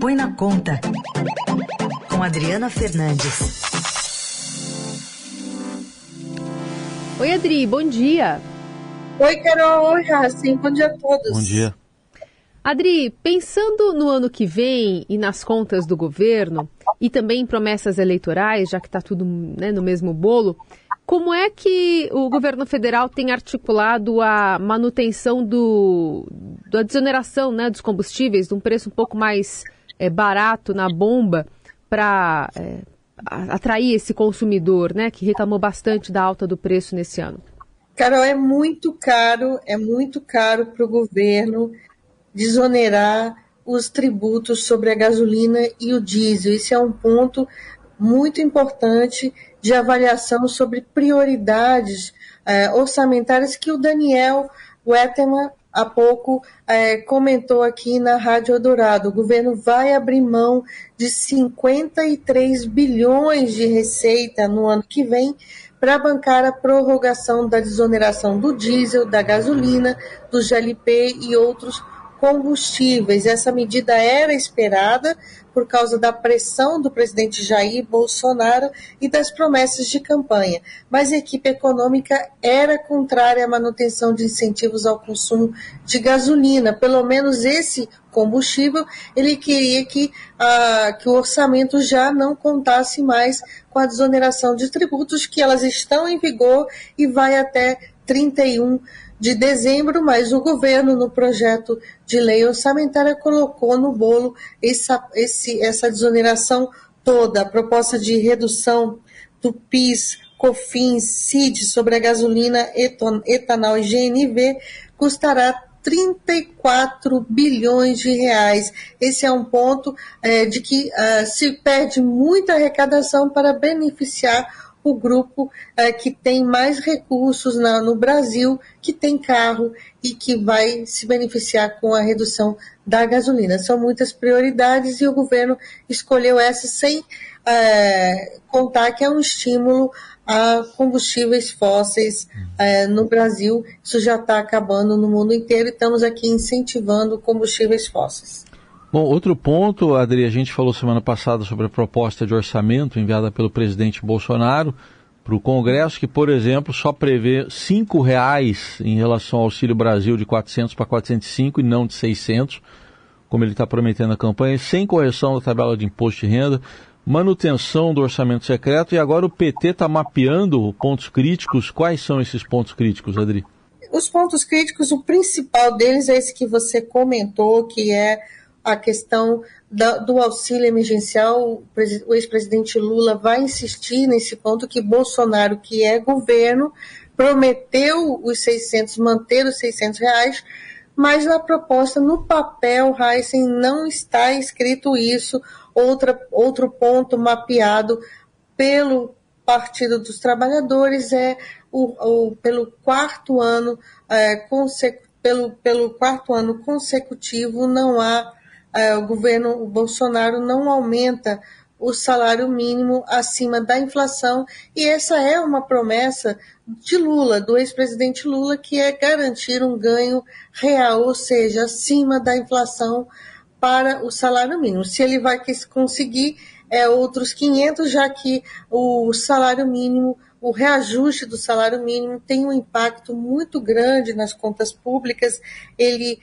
Põe na Conta, com Adriana Fernandes. Oi, Adri, bom dia. Oi, Carol. Oi, Racing. Bom dia a todos. Bom dia. Adri, pensando no ano que vem e nas contas do governo, e também em promessas eleitorais, já que está tudo né, no mesmo bolo, como é que o governo federal tem articulado a manutenção do, da desoneração né, dos combustíveis, de um preço um pouco mais é, barato na bomba, para é, atrair esse consumidor, né, que reclamou bastante da alta do preço nesse ano? Carol, é muito caro, é muito caro para o governo desonerar os tributos sobre a gasolina e o diesel. Esse é um ponto muito importante de avaliação sobre prioridades é, orçamentárias que o Daniel Wetterman há pouco é, comentou aqui na Rádio Eldorado. O governo vai abrir mão de 53 bilhões de receita no ano que vem para bancar a prorrogação da desoneração do diesel, da gasolina, do GLP e outros combustíveis. Essa medida era esperada por causa da pressão do presidente Jair Bolsonaro e das promessas de campanha, mas a equipe econômica era contrária à manutenção de incentivos ao consumo de gasolina. Pelo menos esse combustível, ele queria que, ah, que o orçamento já não contasse mais com a desoneração de tributos, que elas estão em vigor e vai até 31 de dezembro, mas o governo, no projeto de lei orçamentária, colocou no bolo essa, esse, essa desoneração toda, a proposta de redução do PIS, COFINS, CID sobre a gasolina, etanol e GNV custará 34 bilhões de reais. Esse é um ponto é, de que uh, se perde muita arrecadação para beneficiar o grupo é, que tem mais recursos na, no Brasil, que tem carro e que vai se beneficiar com a redução da gasolina. São muitas prioridades e o governo escolheu essa sem é, contar que é um estímulo a combustíveis fósseis é, no Brasil. Isso já está acabando no mundo inteiro e estamos aqui incentivando combustíveis fósseis. Bom, outro ponto, Adri, a gente falou semana passada sobre a proposta de orçamento enviada pelo presidente Bolsonaro para o Congresso, que, por exemplo, só prevê R$ reais em relação ao Auxílio Brasil de 400 para 405 e não de 600, como ele está prometendo na campanha, sem correção da tabela de imposto de renda, manutenção do orçamento secreto e agora o PT está mapeando pontos críticos. Quais são esses pontos críticos, Adri? Os pontos críticos, o principal deles é esse que você comentou, que é a questão da, do auxílio emergencial, o ex-presidente Lula vai insistir nesse ponto que Bolsonaro, que é governo, prometeu os 600, manter os 600 reais, mas na proposta, no papel, Heisen, não está escrito isso. Outra, outro ponto mapeado pelo Partido dos Trabalhadores é o, o pelo quarto ano é, pelo, pelo quarto ano consecutivo não há o governo Bolsonaro não aumenta o salário mínimo acima da inflação, e essa é uma promessa de Lula, do ex-presidente Lula, que é garantir um ganho real, ou seja, acima da inflação para o salário mínimo. Se ele vai conseguir, é outros 500, já que o salário mínimo, o reajuste do salário mínimo tem um impacto muito grande nas contas públicas, ele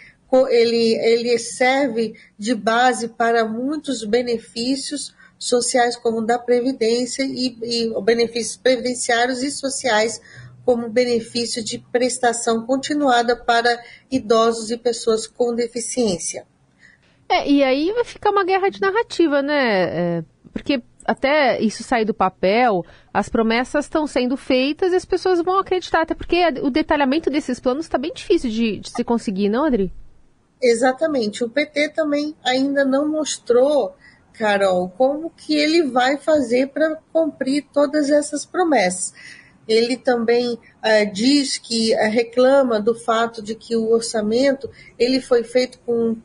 ele, ele serve de base para muitos benefícios sociais, como da Previdência, e, e benefícios previdenciários e sociais, como benefício de prestação continuada para idosos e pessoas com deficiência. É, e aí vai ficar uma guerra de narrativa, né? É, porque até isso sair do papel, as promessas estão sendo feitas e as pessoas vão acreditar, até porque o detalhamento desses planos está bem difícil de, de se conseguir, não, Adri? Exatamente. O PT também ainda não mostrou, Carol, como que ele vai fazer para cumprir todas essas promessas. Ele também uh, diz que uh, reclama do fato de que o orçamento ele foi feito com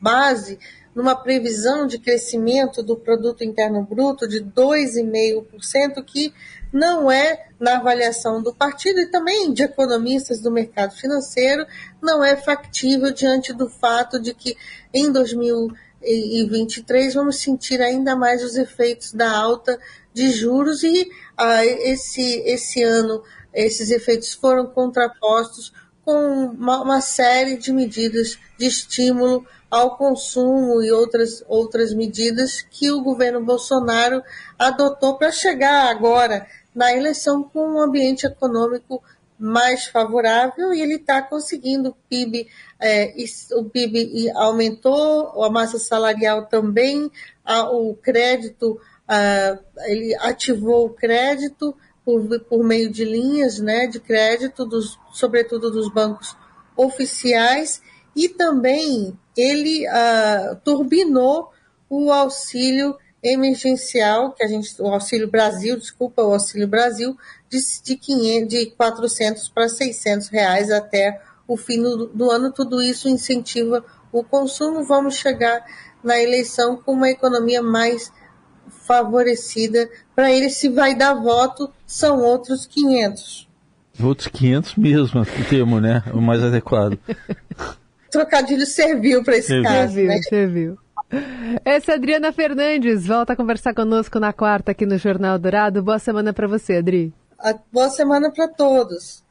base numa previsão de crescimento do produto interno bruto de 2,5%, que não é na avaliação do partido e também de economistas do mercado financeiro, não é factível diante do fato de que em 2000 2023 vamos sentir ainda mais os efeitos da alta de juros e ah, esse, esse ano esses efeitos foram contrapostos com uma, uma, série de medidas de estímulo ao consumo e outras, outras medidas que o governo Bolsonaro adotou para chegar agora na eleição com um ambiente econômico mais favorável e ele está conseguindo. O PIB, é, o PIB aumentou, a massa salarial também, a, o crédito, a, ele ativou o crédito por, por meio de linhas né, de crédito, dos, sobretudo dos bancos oficiais, e também ele uh, turbinou o auxílio emergencial, que a gente, o Auxílio Brasil, desculpa, o Auxílio Brasil, de, de, 500, de 400 para 600 reais até o fim do, do ano. Tudo isso incentiva o consumo. Vamos chegar na eleição com uma economia mais favorecida para ele. Se vai dar voto, são outros 500. Outros 500 mesmo, o termo, né? O mais adequado. Trocadilho serviu para esse serviu. caso. Serviu, né? serviu. Essa é a Adriana Fernandes. Volta a conversar conosco na quarta aqui no Jornal Dourado. Boa semana para você, Adri. Boa semana para todos.